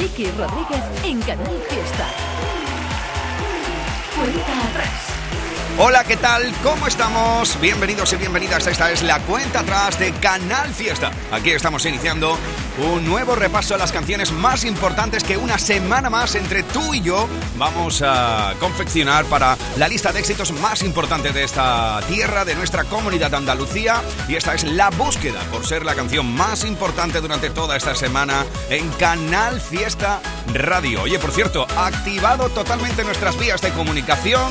Miki Rodríguez en Canal Fiesta. Cuenta atrás. Hola, ¿qué tal? ¿Cómo estamos? Bienvenidos y bienvenidas. Esta es la cuenta atrás de Canal Fiesta. Aquí estamos iniciando un nuevo repaso a las canciones más importantes que una semana más entre tú y yo vamos a confeccionar para la lista de éxitos más importante de esta tierra, de nuestra comunidad Andalucía. Y esta es La Búsqueda, por ser la canción más importante durante toda esta semana en Canal Fiesta Radio. Oye, por cierto, activado totalmente nuestras vías de comunicación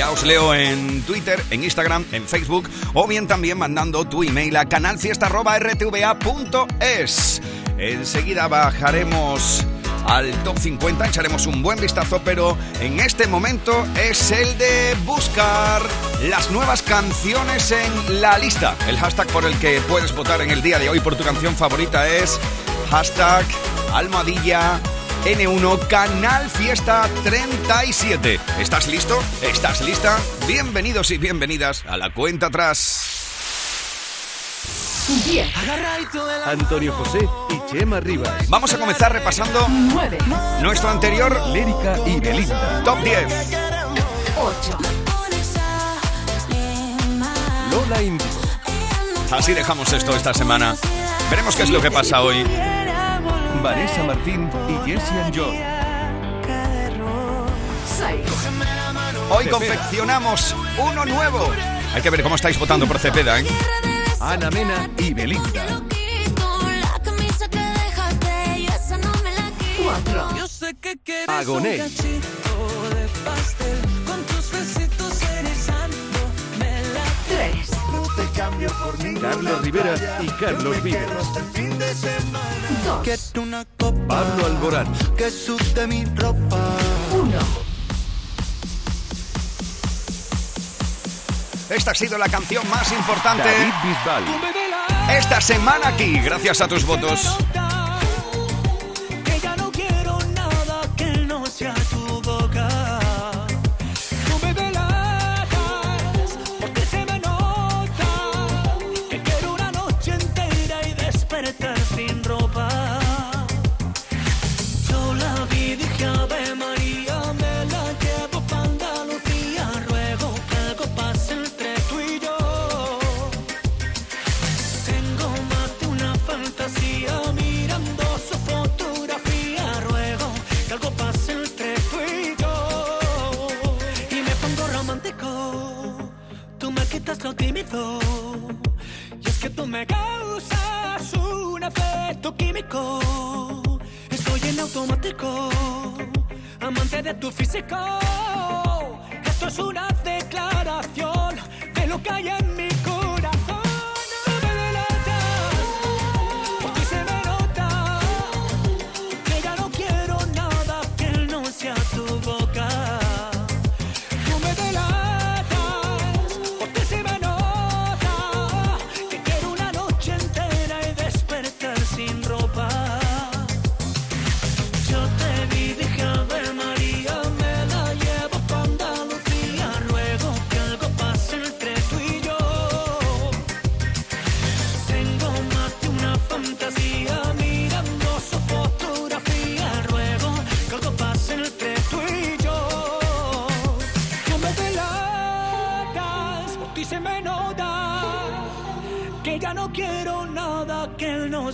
ya os leo en Twitter, en Instagram, en Facebook o bien también mandando tu email a canalfiesta.rtva.es. Enseguida bajaremos al top 50, echaremos un buen vistazo, pero en este momento es el de buscar las nuevas canciones en la lista. El hashtag por el que puedes votar en el día de hoy por tu canción favorita es hashtag almohadilla N1 Canal Fiesta 37. ¿Estás listo? ¿Estás lista? Bienvenidos y bienvenidas a la cuenta atrás. 10, Antonio José y Chema Rivas. Vamos a comenzar repasando 9, nuestro anterior Lérica y Belinda. top 10. 8, Lola Índigo. Así dejamos esto esta semana. Veremos qué es lo que pasa hoy. Vanessa Martín y John. 6, Hoy confeccionamos uno nuevo. Hay que ver cómo estáis votando por Cepeda, ¿eh? Ana Mena y Belinda. 4, Yo sé que quieres Agoné. 3, Carlos Rivera y Carlos Vives. 2, Quiero una copa Pablo Alborán. que sude mi ropa. 1. Esta ha sido la canción más importante David Bisbal. esta semana aquí, gracias a tus votos. bicycle.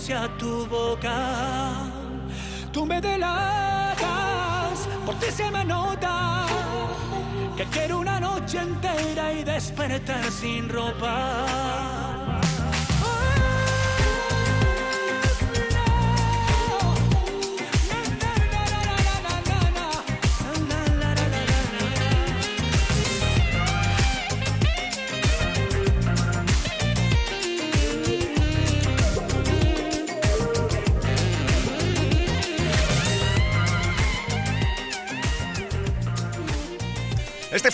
Sea tu boca. Tú me delatas, por ti se me nota que quiero una noche entera y despertar sin ropa.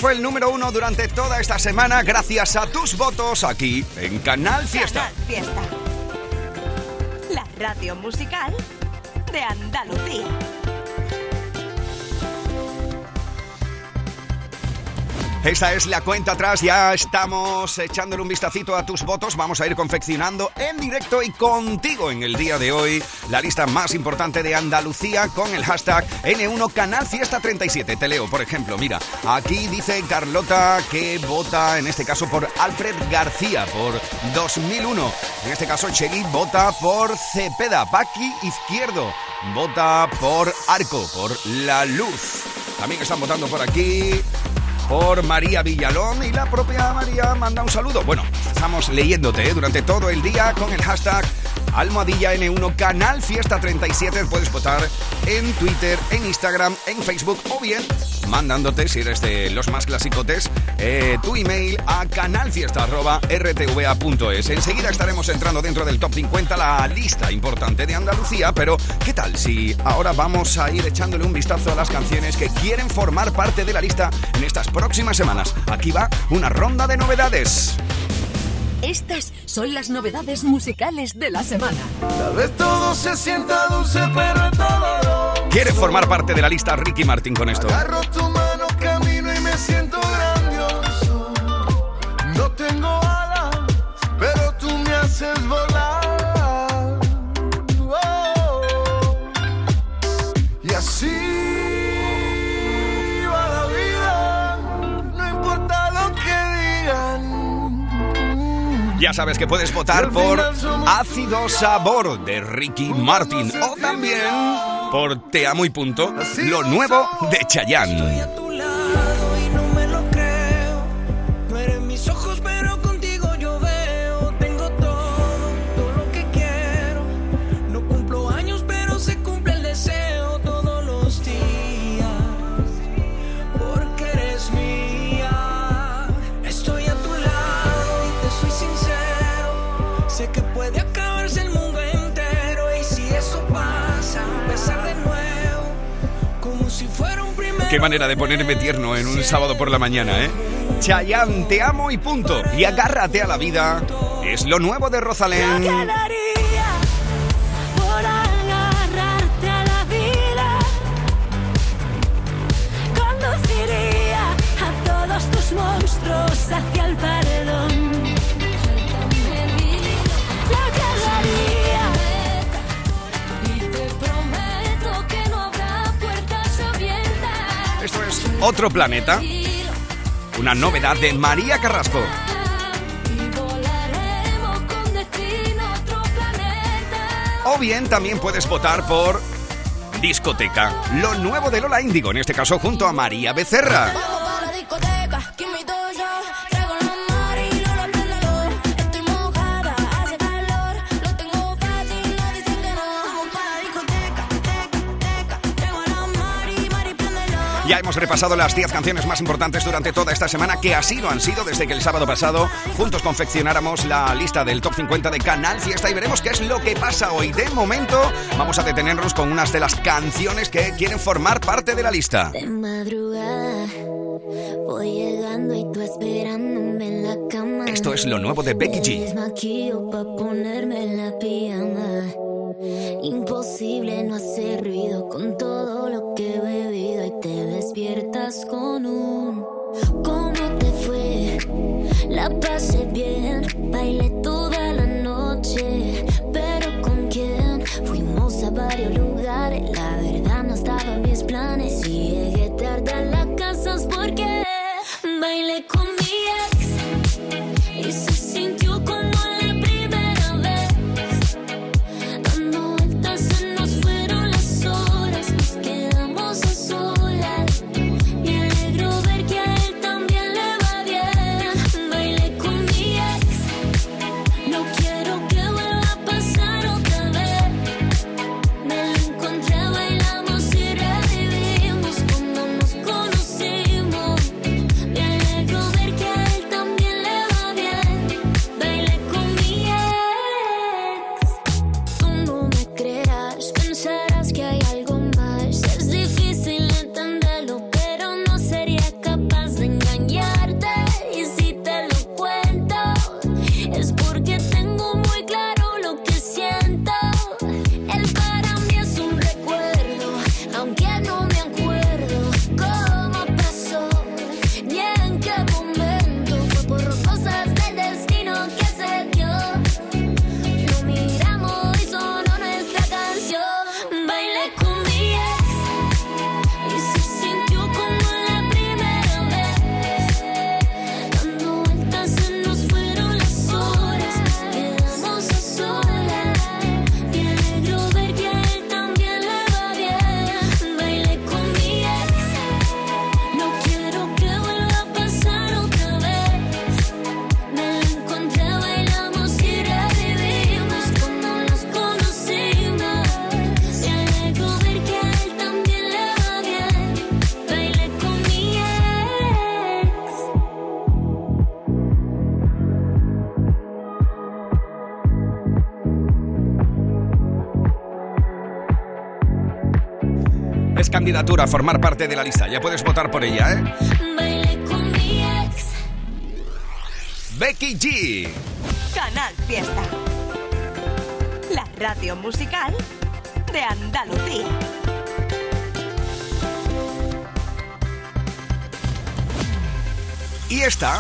Fue el número uno durante toda esta semana gracias a tus votos aquí en Canal Fiesta. Canal Fiesta. La radio musical de Andalucía. Esta es la cuenta atrás, ya estamos echándole un vistacito a tus votos, vamos a ir confeccionando en directo y contigo en el día de hoy la lista más importante de Andalucía con el hashtag N1 Canal Fiesta 37. Te leo, por ejemplo, mira, aquí dice Carlota que vota en este caso por Alfred García por 2001. En este caso Cheli vota por Cepeda, Paqui Izquierdo vota por Arco, por La Luz. También están votando por aquí por María Villalón y la propia María manda un saludo. Bueno, estamos leyéndote ¿eh? durante todo el día con el hashtag Almohadilla N1 Canal Fiesta 37. Puedes votar en Twitter, en Instagram, en Facebook o bien mandándote, si eres de los más clasicotes, eh, tu email a canalfiesta.rtva.es. Enseguida estaremos entrando dentro del top 50, la lista importante de Andalucía, pero ¿qué tal si ahora vamos a ir echándole un vistazo a las canciones que quieren formar parte de la lista en estas próximas semanas? Aquí va una ronda de novedades. Estas son las novedades musicales de la semana. Tal vez todo se sienta dulce, pero todo. Quiere formar parte de la lista Ricky Martin con esto. Agarro tu mano, camino y me siento grandioso. No tengo alas, pero tú me haces volar. Oh. Y así va la vida, no importa lo que digan. Ya sabes que puedes votar por Ácido Sabor de Ricky Martin o también por Te Amo y Punto, lo nuevo de Chayanne. Qué manera de ponerme tierno en un sábado por la mañana, ¿eh? Chayanne, te amo y punto. Y agárrate a la vida. Es lo nuevo de Rosalén. Quedaría por Otro Planeta, una novedad de María Carrasco. O bien también puedes votar por Discoteca, lo nuevo de Lola Índigo, en este caso junto a María Becerra. Ya hemos repasado las 10 canciones más importantes durante toda esta semana, que así lo han sido desde que el sábado pasado juntos confeccionáramos la lista del top 50 de Canal Fiesta y veremos qué es lo que pasa hoy. De momento, vamos a detenernos con unas de las canciones que quieren formar parte de la lista. De madrugada, voy llegando y tú esperándome en la cama. Esto es lo nuevo de Becky G. Imposible no hacer ruido con todo lo que te despiertas con un. ¿Cómo te fue? La pasé bien, bailé toda la noche, pero ¿con quién? Fuimos a varios lugares, la verdad no estaba en mis planes llegué tarde a la casa porque bailé con mi ex y se candidatura a formar parte de la lista. Ya puedes votar por ella, ¿eh? Bailé con mi ex. Becky G. Canal Fiesta. La radio musical de Andalucía. Y esta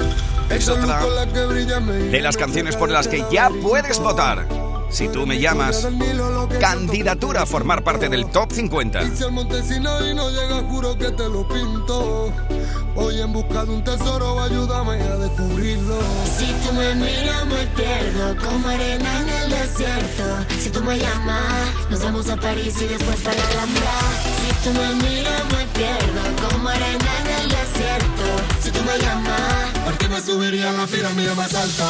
es otra de las canciones por las que ya puedes votar. Si tú me llamas, candidatura a formar parte del top 50. Si al Montesino y no llega, juro que te lo pinto. Voy en busca de un tesoro, ayúdame a descubrirlo. Si tú me miras me pierdo como arena en el desierto. Si tú me llamas, nos vamos a París y después para la Alhambra. Si tú me miras me pierdo como arena en el desierto. Si tú me llamas, ¿Por qué me subiría a la pirámide más alta?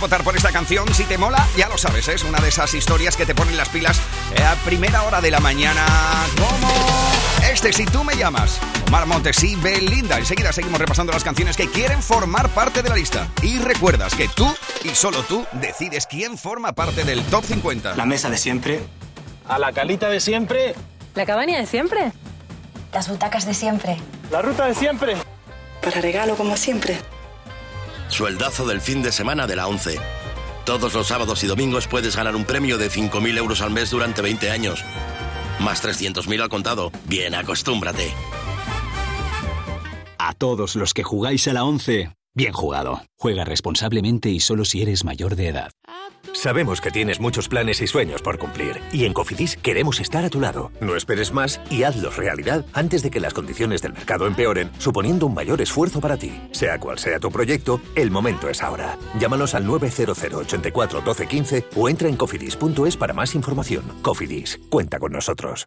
Votar por esta canción. Si te mola, ya lo sabes, es una de esas historias que te ponen las pilas eh, a primera hora de la mañana. Como este, si tú me llamas. Omar Montes y Belinda. Enseguida seguimos repasando las canciones que quieren formar parte de la lista. Y recuerdas que tú y solo tú decides quién forma parte del top 50. La mesa de siempre. A la calita de siempre. ¿La cabaña de siempre? Las butacas de siempre. La ruta de siempre. Para regalo como siempre. Sueldazo del fin de semana de la 11. Todos los sábados y domingos puedes ganar un premio de 5.000 euros al mes durante 20 años. Más 300.000 al contado. Bien, acostúmbrate. A todos los que jugáis a la 11, bien jugado. Juega responsablemente y solo si eres mayor de edad. Sabemos que tienes muchos planes y sueños por cumplir y en Cofidis queremos estar a tu lado. No esperes más y hazlos realidad antes de que las condiciones del mercado empeoren, suponiendo un mayor esfuerzo para ti. Sea cual sea tu proyecto, el momento es ahora. Llámanos al 900 84 12 15 o entra en cofidis.es para más información. Cofidis, cuenta con nosotros.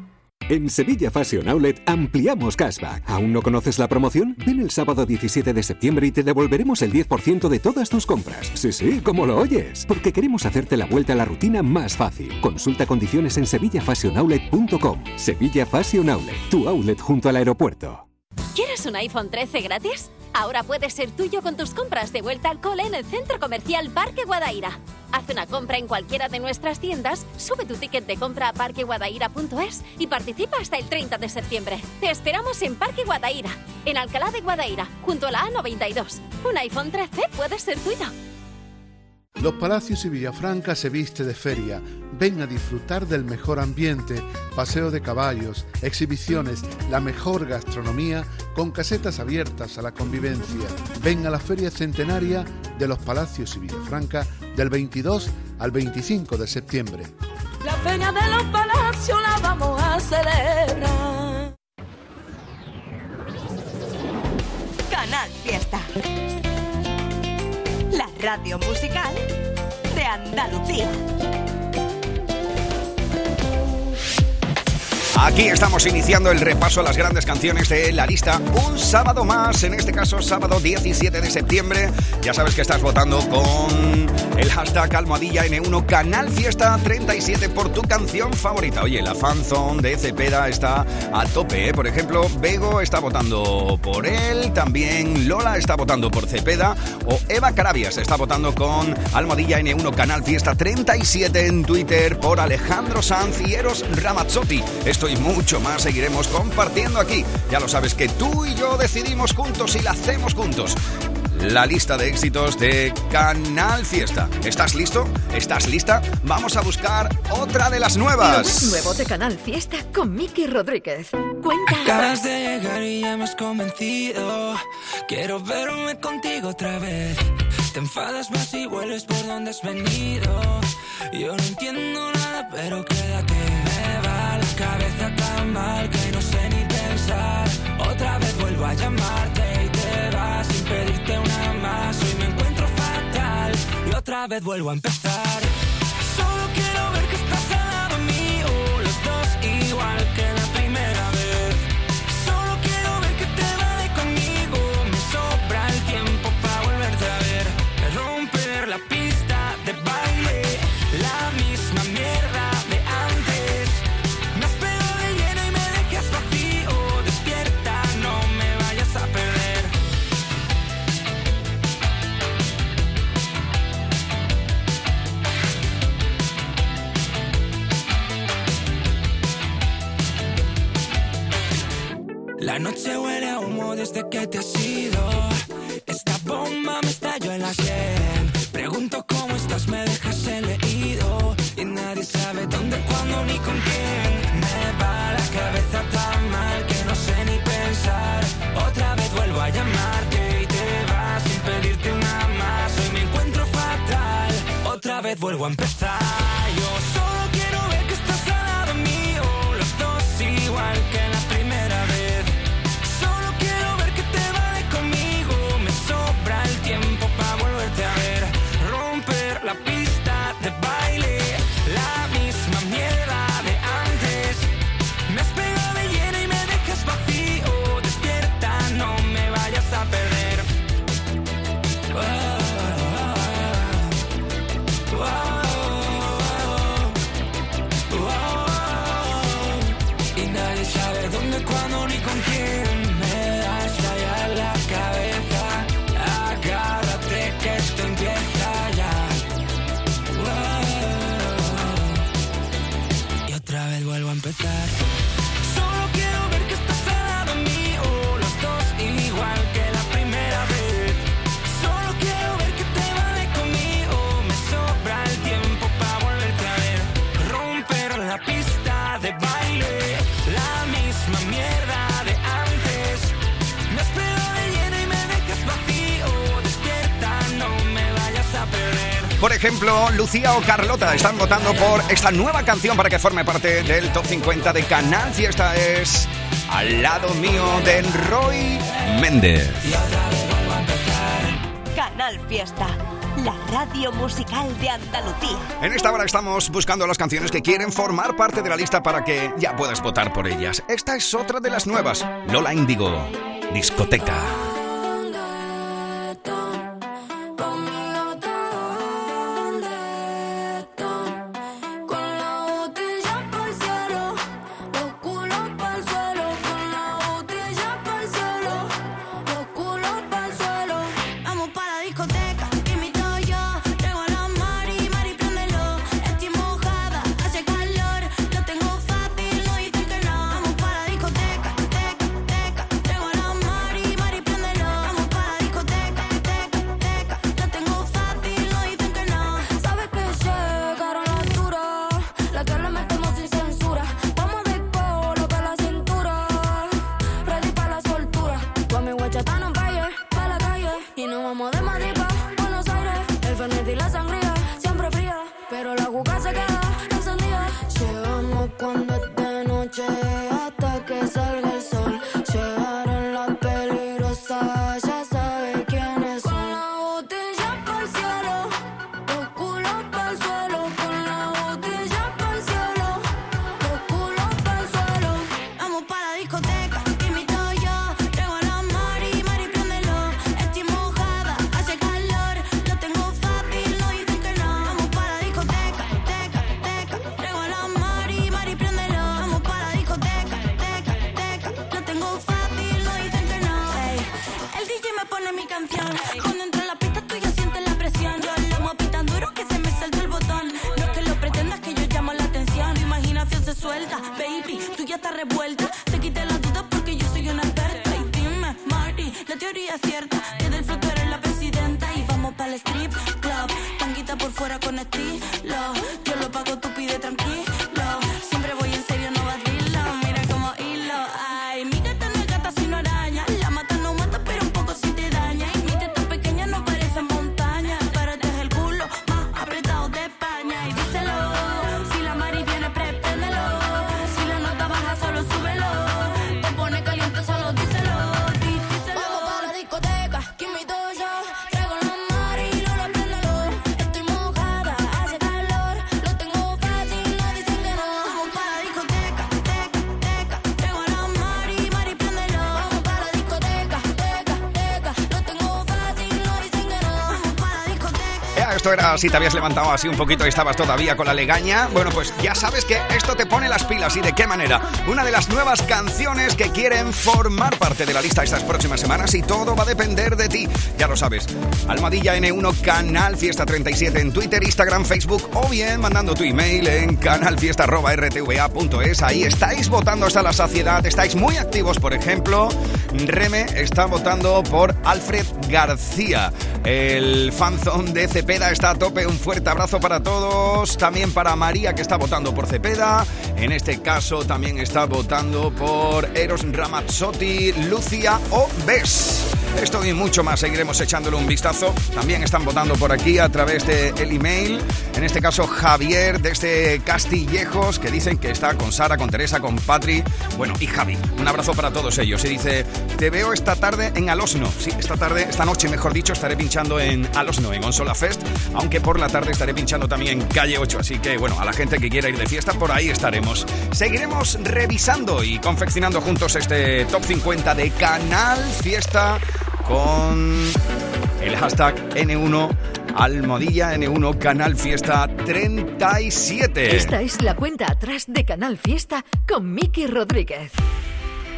En Sevilla Fashion Outlet ampliamos cashback. ¿Aún no conoces la promoción? Ven el sábado 17 de septiembre y te devolveremos el 10% de todas tus compras. Sí, sí, como lo oyes. Porque queremos hacerte la vuelta a la rutina más fácil. Consulta condiciones en sevillafashionoutlet.com. Sevilla Fashion Outlet, tu outlet junto al aeropuerto. ¿Quieres un iPhone 13 gratis? Ahora puedes ser tuyo con tus compras de vuelta al cole en el Centro Comercial Parque Guadaira. Haz una compra en cualquiera de nuestras tiendas, sube tu ticket de compra a parqueguadaira.es y participa hasta el 30 de septiembre. Te esperamos en Parque Guadaira, en Alcalá de Guadaira, junto a la A92. Un iPhone 13 puede ser tuyo. Los Palacios y Villafranca se viste de feria. Ven a disfrutar del mejor ambiente, paseo de caballos, exhibiciones, la mejor gastronomía con casetas abiertas a la convivencia. Ven a la Feria Centenaria de los Palacios y Villafranca del 22 al 25 de septiembre. La Feria de los Palacios la vamos a celebrar. Canal Fiesta. La radio musical de Andalucía. Aquí estamos iniciando el repaso a las grandes canciones de la lista. Un sábado más, en este caso sábado 17 de septiembre. Ya sabes que estás votando con el hashtag almohadilla N1 Canal Fiesta 37 por tu canción favorita. Oye, la fanzone de Cepeda está a tope, ¿eh? Por ejemplo, Bego está votando por él, también Lola está votando por Cepeda o Eva Carabias está votando con almohadilla N1 Canal Fiesta 37 en Twitter por Alejandro Sanz y Eros Ramazzotti. Esto y mucho más seguiremos compartiendo aquí. Ya lo sabes que tú y yo decidimos juntos y la hacemos juntos. La lista de éxitos de Canal Fiesta. ¿Estás listo? ¿Estás lista? Vamos a buscar otra de las Lo nuevas. más nuevo de Canal Fiesta con Miki Rodríguez. Cuenta Acabas de llegar y ya me has convencido. Quiero verme contigo otra vez. Te enfadas más y vuelves por donde has venido. Yo no entiendo nada, pero quédate. Cabeza tan mal que no sé ni pensar. Otra vez vuelvo a llamarte y te vas sin pedirte una más. Hoy me encuentro fatal y otra vez vuelvo a empezar. Solo quiero ver que estás al lado mío, los dos igual La noche huele a humo desde que te has ido. Esta bomba me estalló en la sien. Pregunto cómo estás, me dejas el leído. Y nadie sabe dónde, cuándo ni con quién. Me va la cabeza tan mal que no sé ni pensar. Otra vez vuelvo a llamarte y te vas sin pedirte una más. Hoy me encuentro fatal. Otra vez vuelvo a empezar. Por ejemplo, Lucía o Carlota están votando por esta nueva canción para que forme parte del top 50 de Canal Fiesta. Es Al lado mío de Roy Méndez. Canal Fiesta. La radio musical de Andalucía. En esta hora estamos buscando las canciones que quieren formar parte de la lista para que ya puedas votar por ellas. Esta es otra de las nuevas. Lola Índigo, discoteca. Esto era si te habías levantado así un poquito y estabas todavía con la legaña. Bueno, pues ya sabes que esto te pone las pilas y de qué manera. Una de las nuevas canciones que quieren formar parte de la lista estas próximas semanas y todo va a depender de ti. Ya lo sabes. Almadilla N1 Canal Fiesta 37 en Twitter, Instagram, Facebook o bien mandando tu email en canalfiesta.rtva.es. Ahí estáis votando hasta la saciedad, estáis muy activos, por ejemplo. Reme está votando por Alfred García. El fanzón de Cepeda está a tope. Un fuerte abrazo para todos. También para María, que está votando por Cepeda. En este caso también está votando por Eros Ramazzotti, Lucia o Bes. Esto y mucho más seguiremos echándole un vistazo. También están votando por aquí a través del el email. En este caso, Javier desde Castillejos, que dicen que está con Sara, con Teresa, con Patri. Bueno, y Javi. Un abrazo para todos ellos. Y dice: Te veo esta tarde en Alosno. Sí, esta tarde, esta noche, mejor dicho, estaré pinchando en Alosno, en Onsola Fest. Aunque por la tarde estaré pinchando también en Calle 8. Así que, bueno, a la gente que quiera ir de fiesta, por ahí estaremos. Seguiremos revisando y confeccionando juntos este top 50 de Canal Fiesta con el hashtag N1 Almohadilla N1 Canal Fiesta 37. Esta es la cuenta atrás de Canal Fiesta con Miki Rodríguez.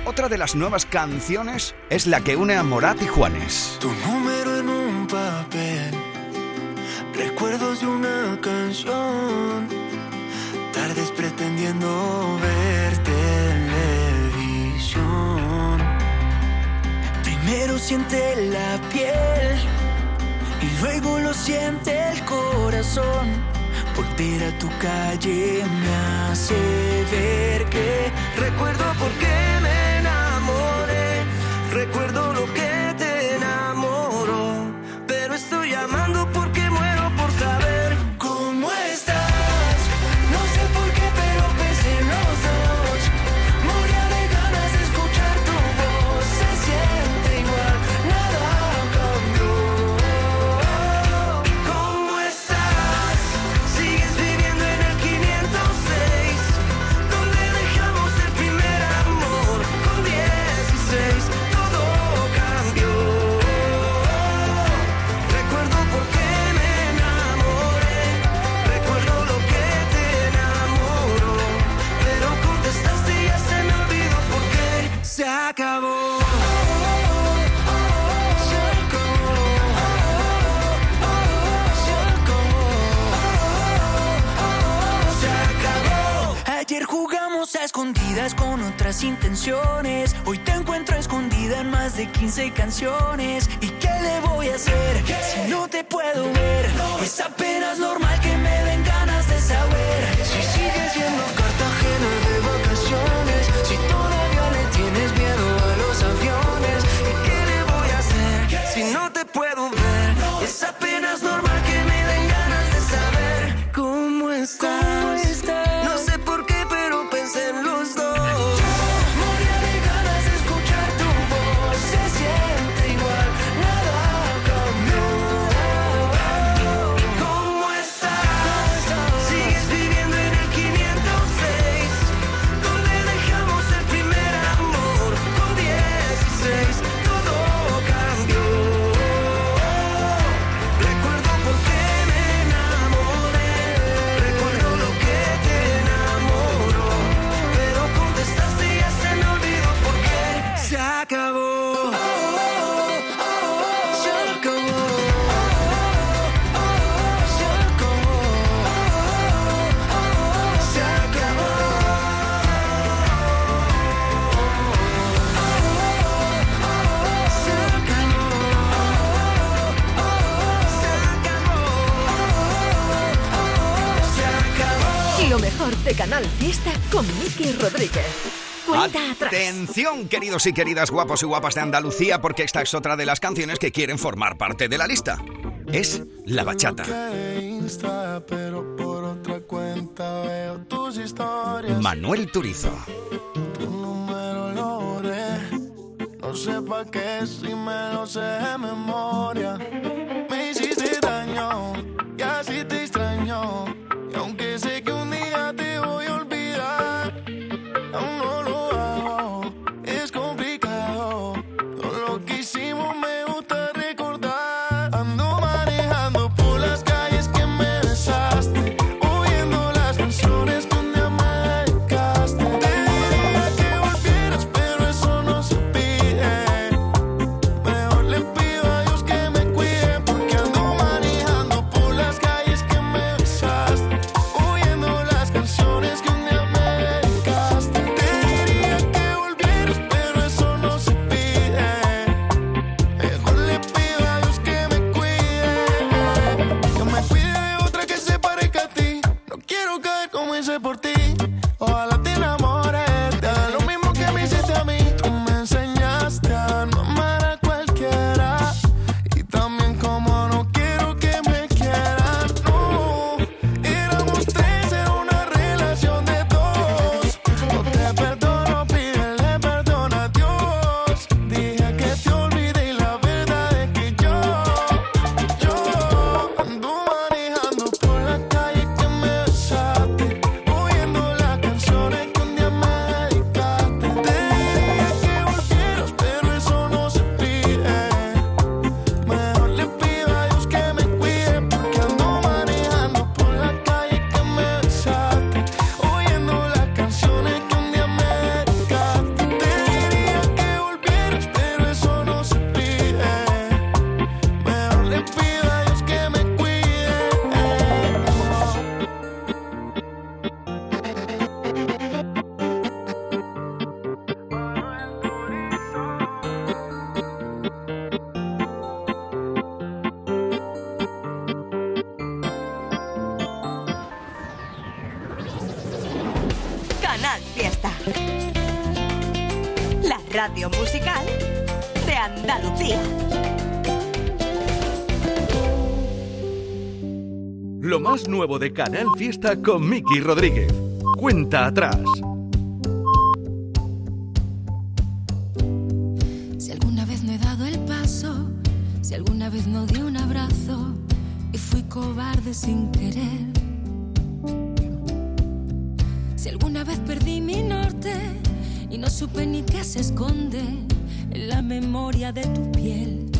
Otra de las nuevas canciones es la que une a Morat y Juanes. Tu número en un papel, recuerdos de una canción, tardes pretendiendo ver siente la piel y luego lo siente el corazón. Volver a tu calle me hace ver que recuerdo por qué me enamoré, recuerdo lo que con otras intenciones. Hoy te encuentro escondida en más de 15 canciones. ¿Y qué le voy a hacer si no te puedo ver? Atención, queridos y queridas guapos y guapas de Andalucía, porque esta es otra de las canciones que quieren formar parte de la lista. Es la bachata. Manuel Turizo. No sé qué si me lo sé de memoria. nuevo de Canal Fiesta con Miki Rodríguez. Cuenta atrás. Si alguna vez no he dado el paso, si alguna vez no di un abrazo y fui cobarde sin querer. Si alguna vez perdí mi norte y no supe ni qué se esconde en la memoria de tu piel.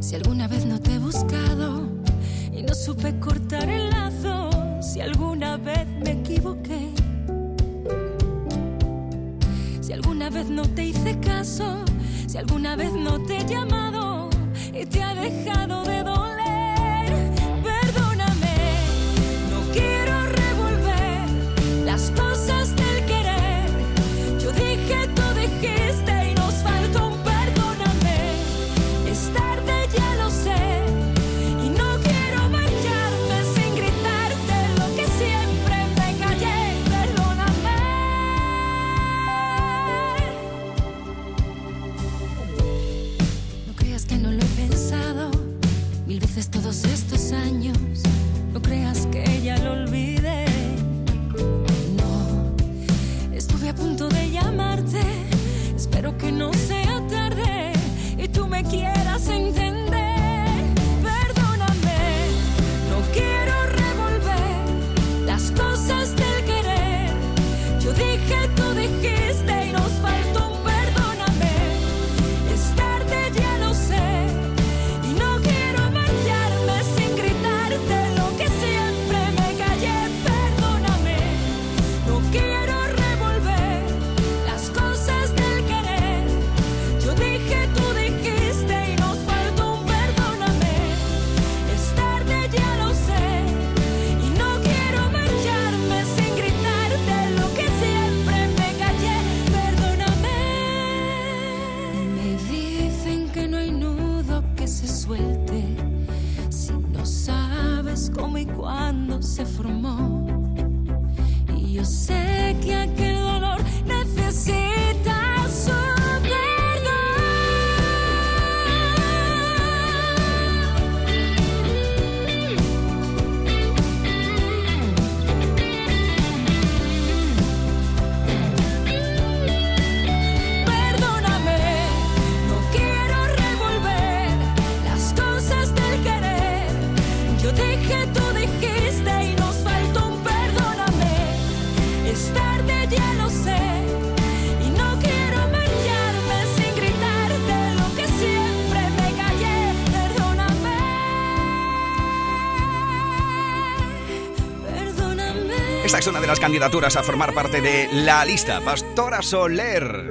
Si alguna vez no te he buscado no supe cortar el lazo si alguna vez me equivoqué. Si alguna vez no te hice caso, si alguna vez no te he llamado y te ha dejado de doler. años, no creas que ella lo olvida. Candidaturas a formar parte de la lista. Pastora Soler.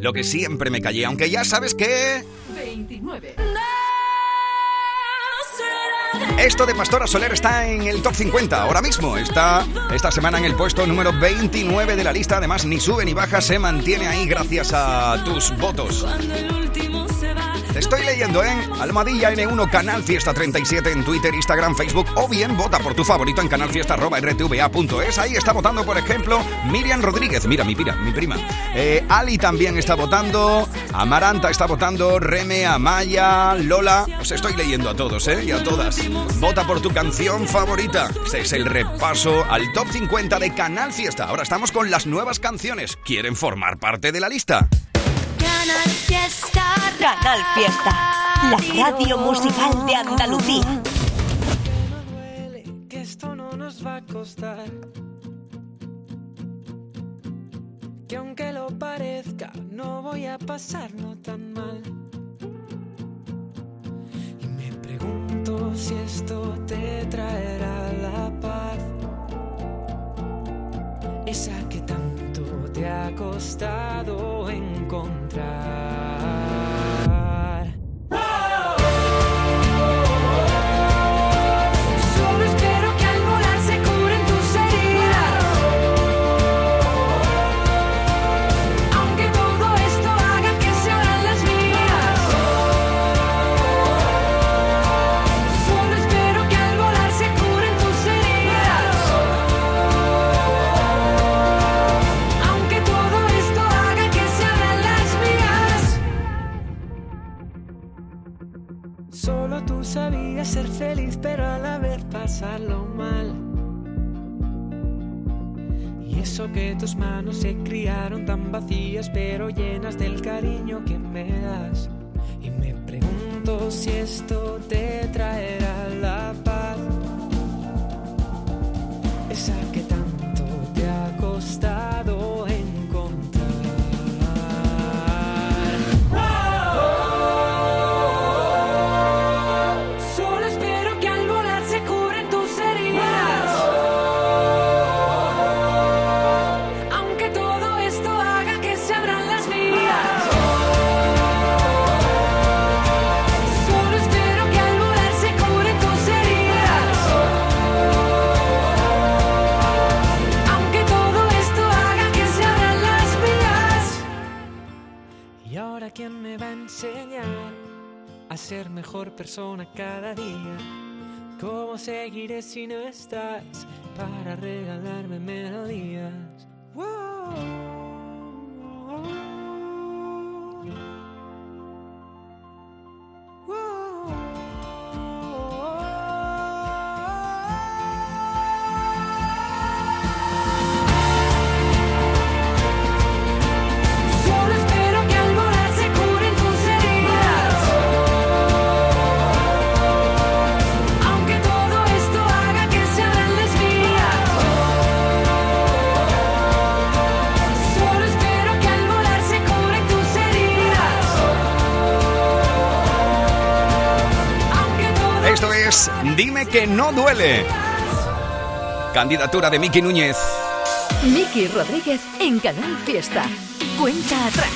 Lo que siempre me callé, aunque ya sabes que... 29. Esto de Pastora Soler está en el top 50 ahora mismo. Está esta semana en el puesto número 29 de la lista. Además, ni sube ni baja, se mantiene ahí gracias a tus votos. En Almadilla N1 Canal Fiesta 37 en Twitter, Instagram, Facebook o bien vota por tu favorito en canalfiesta.rtva.es. Ahí está votando, por ejemplo, Miriam Rodríguez. Mira, mi, pira, mi prima. Eh, Ali también está votando. Amaranta está votando. Reme, Amaya, Lola. Os estoy leyendo a todos, ¿eh? Y a todas. Vota por tu canción favorita. Este es el repaso al top 50 de Canal Fiesta. Ahora estamos con las nuevas canciones. ¿Quieren formar parte de la lista? Canal Fiesta. Canal Fiesta. La radio musical de Andalucía. que esto no nos va a costar. Que aunque lo parezca, no voy a pasarlo tan mal. Y me pregunto si esto te traerá la paz. Esa que tanto te ha costado encontrar. Ser feliz, pero a la vez pasarlo mal. Y eso que tus manos se criaron tan vacías, pero llenas del cariño que me das. Y me pregunto si esto te traerá la paz. Ser mejor persona cada día? ¿Cómo seguiré si no estás para regalarme melodías? Dime que no duele. Candidatura de Miki Núñez. Miki Rodríguez en Canal Fiesta. Cuenta atrás.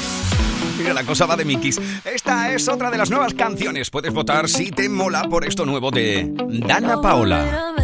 Mira, la cosa va de Mikis. Esta es otra de las nuevas canciones. Puedes votar si te mola por esto nuevo de Dana Paola.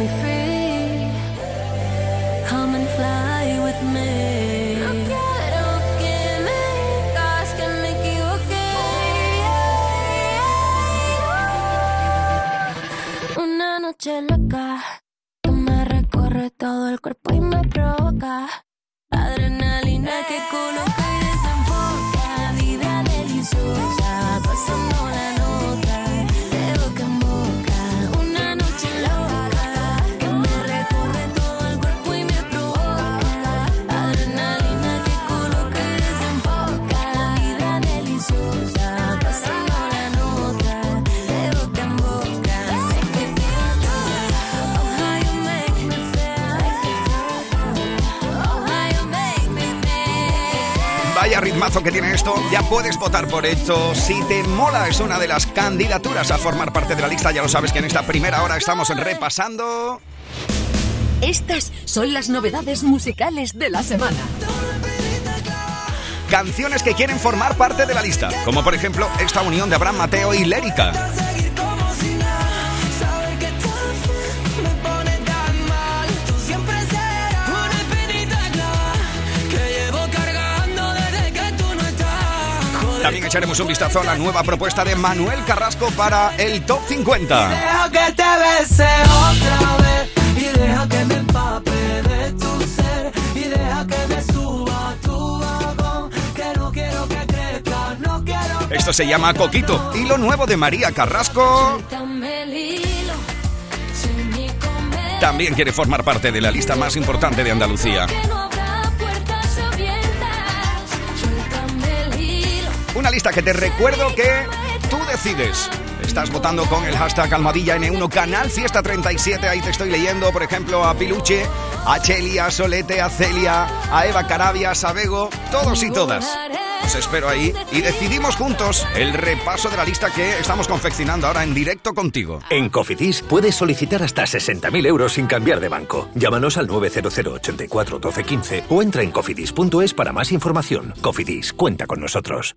Set me puedes votar por esto. Si te mola, es una de las candidaturas a formar parte de la lista. Ya lo sabes que en esta primera hora estamos repasando. Estas son las novedades musicales de la semana. Canciones que quieren formar parte de la lista, como por ejemplo esta unión de Abraham Mateo y Lérica. También echaremos un vistazo a la nueva propuesta de Manuel Carrasco para el Top 50. Deja que te bese otra vez y deja que me empape de tu ser y deja que me suba a tu vagón. Que no quiero que crezca, no quiero que Esto se llama Coquito. Y lo nuevo de María Carrasco también quiere formar parte de la lista más importante de Andalucía. Una lista que te recuerdo que tú decides. Estás votando con el hashtag Almadilla N1 Canal Fiesta 37. Ahí te estoy leyendo, por ejemplo, a Piluche, a Chelia, a Solete, a Celia, a Eva Carabia, a Sabego, todos y todas. Os espero ahí y decidimos juntos el repaso de la lista que estamos confeccionando ahora en directo contigo. En Cofidis puedes solicitar hasta 60.000 euros sin cambiar de banco. Llámanos al 900 84 12 15 o entra en cofidis.es para más información. Cofidis, cuenta con nosotros.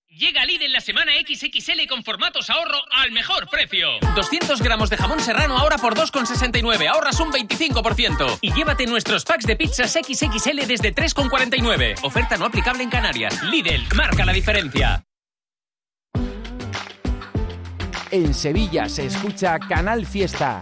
Llega Lidl la semana XXL con formatos ahorro al mejor precio. 200 gramos de jamón serrano ahora por 2,69, ahorras un 25%. Y llévate nuestros packs de pizzas XXL desde 3,49. Oferta no aplicable en Canarias. Lidl, marca la diferencia. En Sevilla se escucha Canal Fiesta.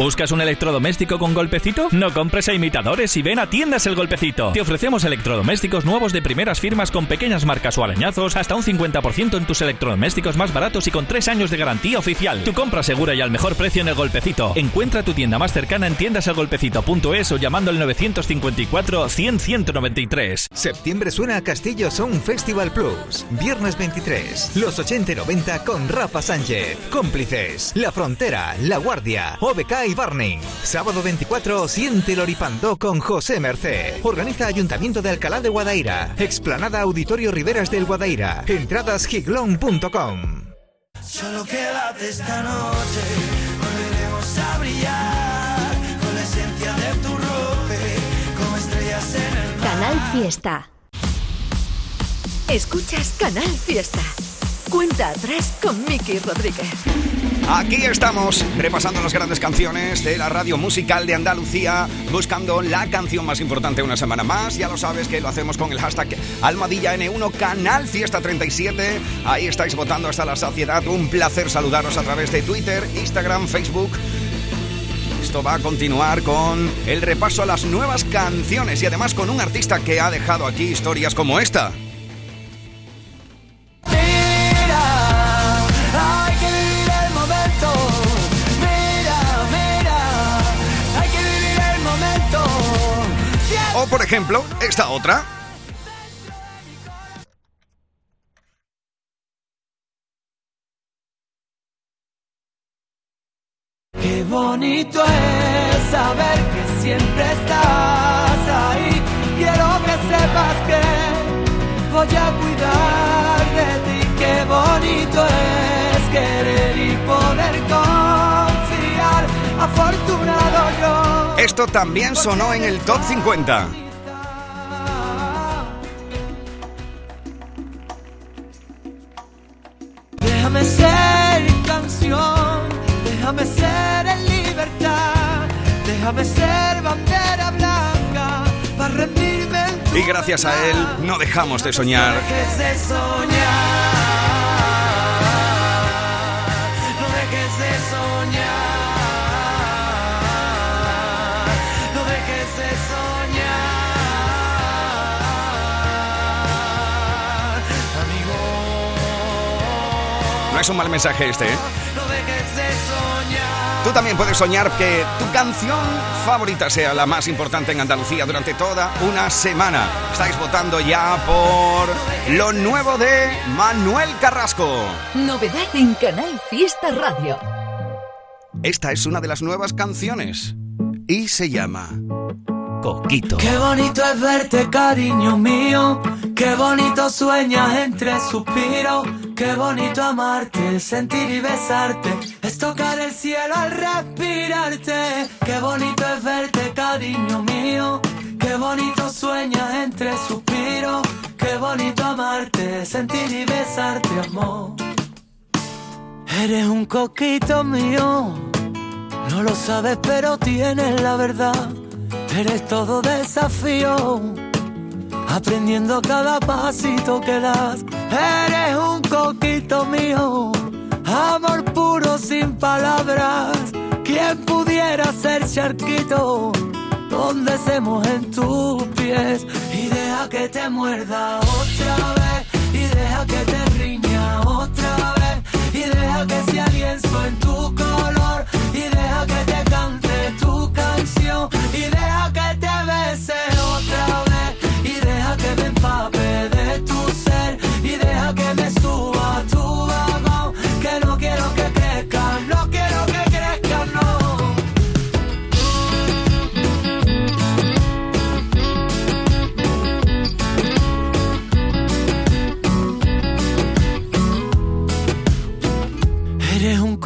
¿Buscas un electrodoméstico con golpecito? No compres a imitadores y ven a Tiendas El Golpecito. Te ofrecemos electrodomésticos nuevos de primeras firmas con pequeñas marcas o arañazos, hasta un 50% en tus electrodomésticos más baratos y con 3 años de garantía oficial. Tu compra segura y al mejor precio en El Golpecito. Encuentra tu tienda más cercana en tiendaselgolpecito.es o llamando al 954 100 193. Septiembre suena a Castillo Sound Festival Plus. Viernes 23. Los 80 y 90 con Rafa Sánchez. Cómplices. La Frontera. La Guardia. OBK Sábado 24. Siente el Oripando con José Merced. Organiza Ayuntamiento de Alcalá de Guadaira. Explanada Auditorio Riveras del Guadaira. Entradas giglón.com. Solo quédate esta noche, volveremos a brillar con la esencia de tu roce, como estrellas en el mar. Canal Fiesta. Escuchas Canal Fiesta. Cuenta atrás con Miki Rodríguez. Aquí estamos, repasando las grandes canciones de la radio musical de Andalucía, buscando la canción más importante una semana más. Ya lo sabes que lo hacemos con el hashtag Almadilla N1 Canal Fiesta 37. Ahí estáis votando hasta la saciedad. Un placer saludaros a través de Twitter, Instagram, Facebook. Esto va a continuar con el repaso a las nuevas canciones y además con un artista que ha dejado aquí historias como esta. O por ejemplo, esta otra. Qué bonito es saber que siempre estás ahí. Quiero que sepas que voy a cuidar Esto también sonó en el top 50. Déjame ser canción, déjame ser en libertad, déjame ser bandera blanca para rendirme en tu Y gracias a él no dejamos de soñar. dejes de soñar, No es un mal mensaje este, ¿eh? Tú también puedes soñar que tu canción favorita sea la más importante en Andalucía durante toda una semana. Estáis votando ya por lo nuevo de Manuel Carrasco. Novedad en Canal Fiesta Radio. Esta es una de las nuevas canciones y se llama Coquito. Qué bonito es verte, cariño mío. Qué bonito sueñas entre suspiros. Qué bonito amarte, sentir y besarte. Es tocar el cielo al respirarte. Qué bonito es verte, cariño mío. Qué bonito sueñas entre suspiros. Qué bonito amarte, sentir y besarte, amor. Eres un coquito mío. No lo sabes, pero tienes la verdad. Eres todo desafío, aprendiendo cada pasito que das. Eres un coquito mío, amor puro sin palabras. Quien pudiera ser charquito, donde se mojen tus pies y deja que te muerda otra vez. Y deja que te riña otra vez. Y deja que sea lienzo en tu color. Y deja que te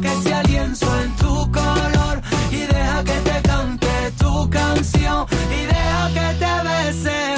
que sea lienzo en tu color y deja que te cante tu canción y deja que te bese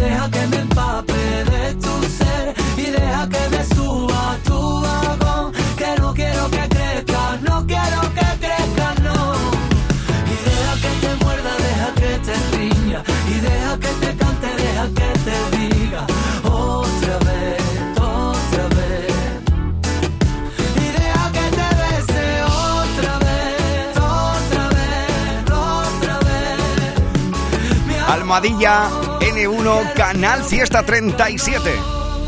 Deja que me empape de tu ser. Y deja que me suba a tu vagón. Que no quiero que crezca, no quiero que crezca, no. Y deja que te muerda, deja que te riña. Y deja que te cante, deja que te diga. Otra vez, otra vez. Y deja que te bese otra vez, otra vez, otra vez. Almohadilla N1 Canal Fiesta 37.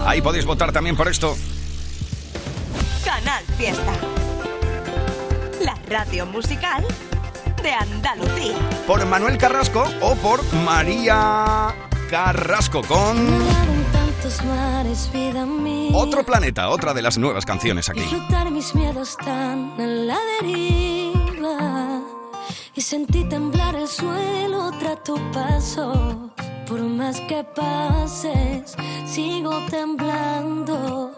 Ahí podéis votar también por esto. Canal Fiesta. La radio musical de Andalucía. Por Manuel Carrasco o por María Carrasco con Tantos mares, vida mía. Otro Planeta, otra de las nuevas canciones aquí. Disfrutar mis miedos tan en la deriva. Y sentí temblar el suelo tras tu paso. Por más que pases, sigo temblando.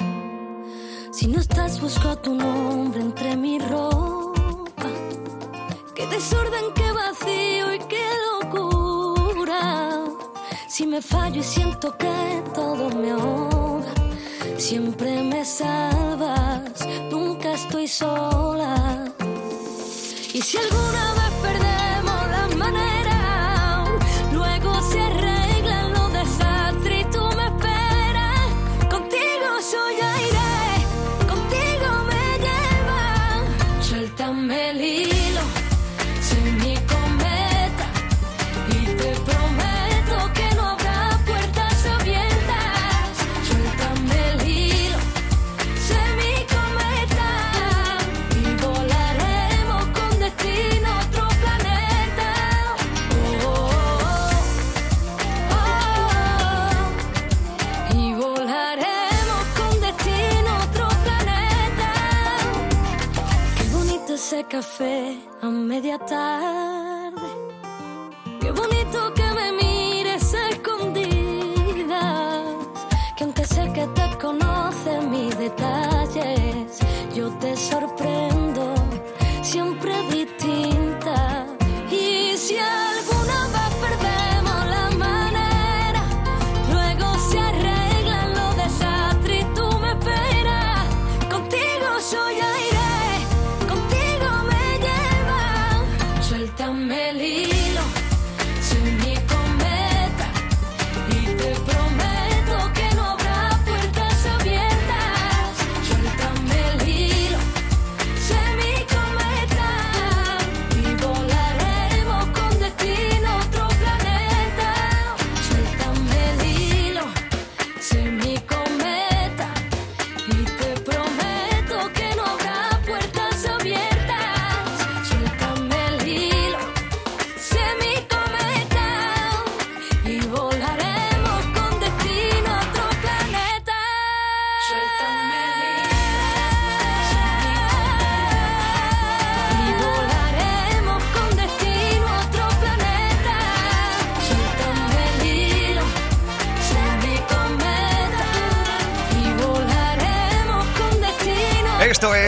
Si no estás, busco tu nombre entre mi ropa. Qué desorden, qué vacío y qué locura. Si me fallo y siento que todo me ahoga, siempre me salvas, nunca estoy sola. Y si alguna vez perdemos la manera,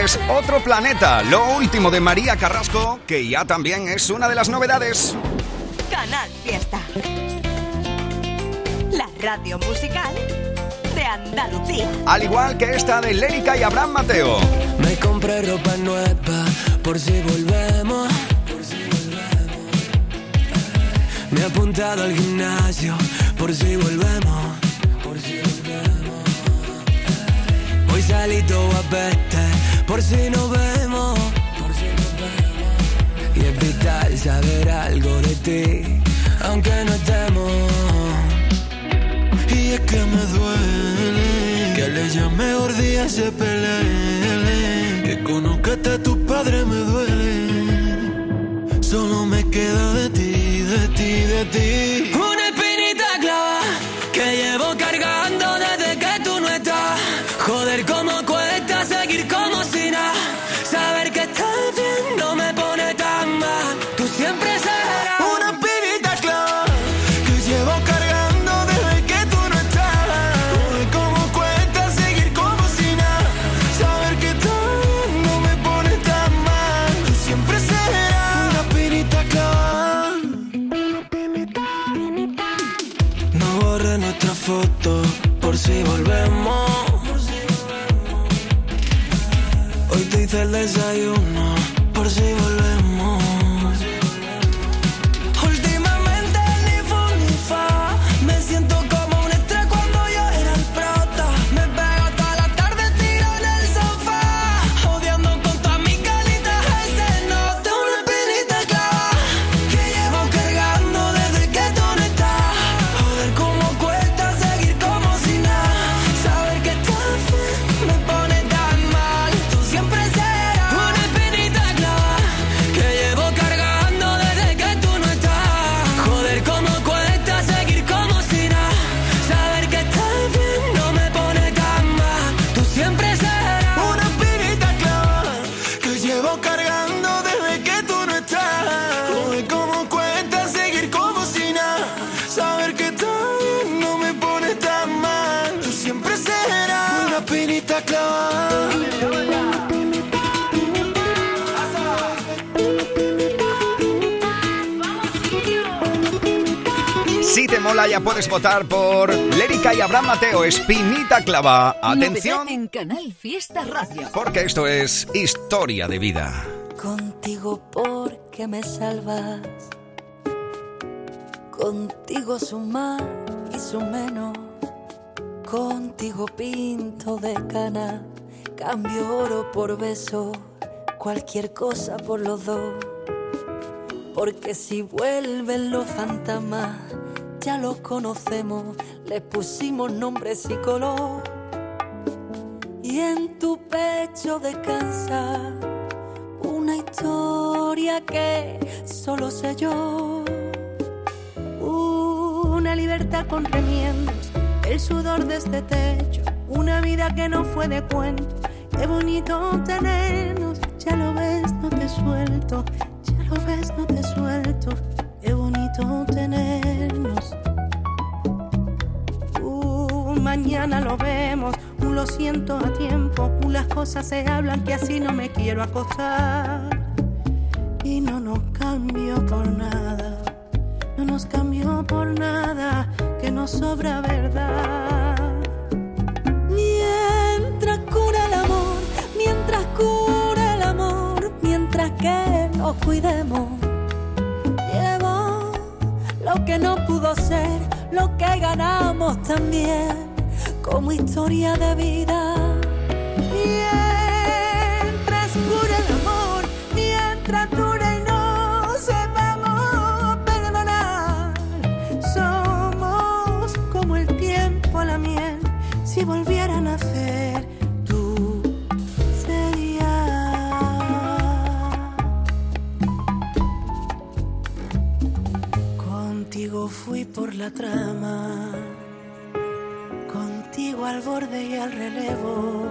es Otro Planeta, lo último de María Carrasco, que ya también es una de las novedades. Canal Fiesta. La radio musical de Andalucía. Al igual que esta de Lérica y Abraham Mateo. Me compré ropa nueva por si volvemos. Me he apuntado al gimnasio por si volvemos. Por si volvemos. Hoy salí todo a por si nos vemos. Y es vital saber algo de ti, aunque no estemos. Y es que me duele que le llame gordía se pelee. Que conozcaste a tu padre me duele. Solo me queda de ti, de ti, de ti. Te hice el por Lérica y Abraham Mateo, Espinita Clava. Atención, en Canal Fiesta Radio. porque esto es historia de vida. Contigo porque me salvas. Contigo su más y su menos. Contigo pinto de cana. Cambio oro por beso. Cualquier cosa por los dos. Porque si vuelven los fantasmas, ya los conocemos. Les pusimos nombres y color. Y en tu pecho descansa una historia que solo sé yo. Una libertad con remiendos, el sudor de este techo, una vida que no fue de cuento. Qué bonito tenernos, ya lo ves, no te suelto, ya lo ves, no te suelto. Tenernos. Uh, mañana lo vemos, un lo siento a tiempo, un las cosas se hablan que así no me quiero acostar. Y no nos cambio por nada, no nos cambió por nada, que nos sobra verdad. Mientras cura el amor, mientras cura el amor, mientras que nos cuidemos. Lo que no pudo ser, lo que ganamos también, como historia de vida. Mientras cura el amor, mientras dure Fui por la trama, contigo al borde y al relevo.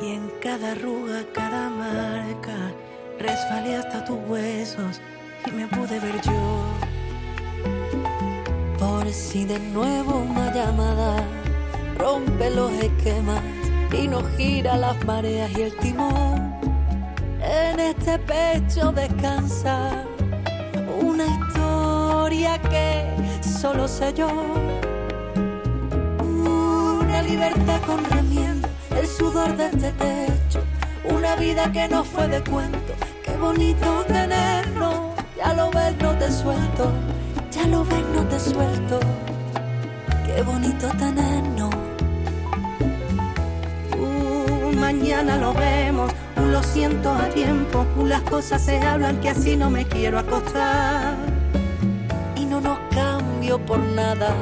Y en cada arruga, cada marca, resbalé hasta tus huesos y me pude ver yo. Por si de nuevo una llamada rompe los esquemas, y nos gira las mareas y el timón. En este pecho descansa una historia que solo sé yo. Una libertad con remiendo, el sudor de este techo. Una vida que no fue de cuento, qué bonito tenerlo. Ya lo ves, no te suelto, ya lo ves, no te suelto. Qué bonito tenernos. Uh, mañana lo vemos, un lo siento a tiempo, las cosas se hablan que así no me quiero acostar. Por nada,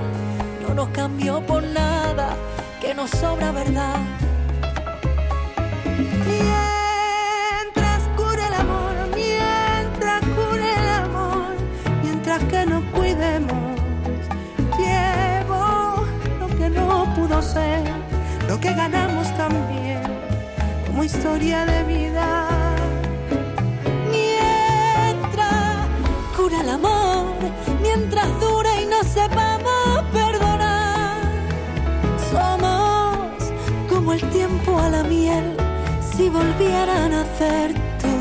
no nos cambio por nada, que nos sobra verdad. Mientras cure el amor, mientras cure el amor, mientras que nos cuidemos, llevo lo que no pudo ser, lo que ganamos también, como historia de vida. Mientras cura el amor, mientras no sepamos perdonar, somos como el tiempo a la miel. Si volviera a nacer tú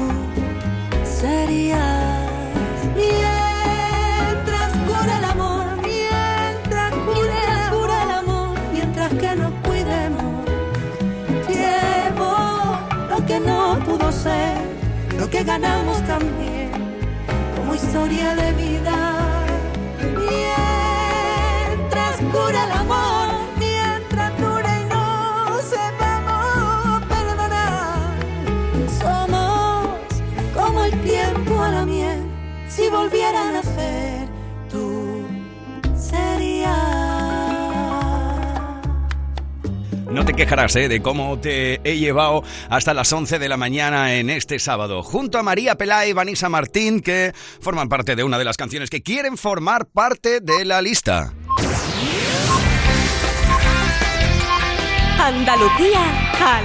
serías mientras cura el amor mientras cura, cura el amor mientras que nos cuidemos. Llevo lo que no pudo ser lo que ganamos también como historia de vida quejarás de cómo te he llevado hasta las 11 de la mañana en este sábado, junto a María Pelá y Vanessa Martín, que forman parte de una de las canciones que quieren formar parte de la lista. Andalucía a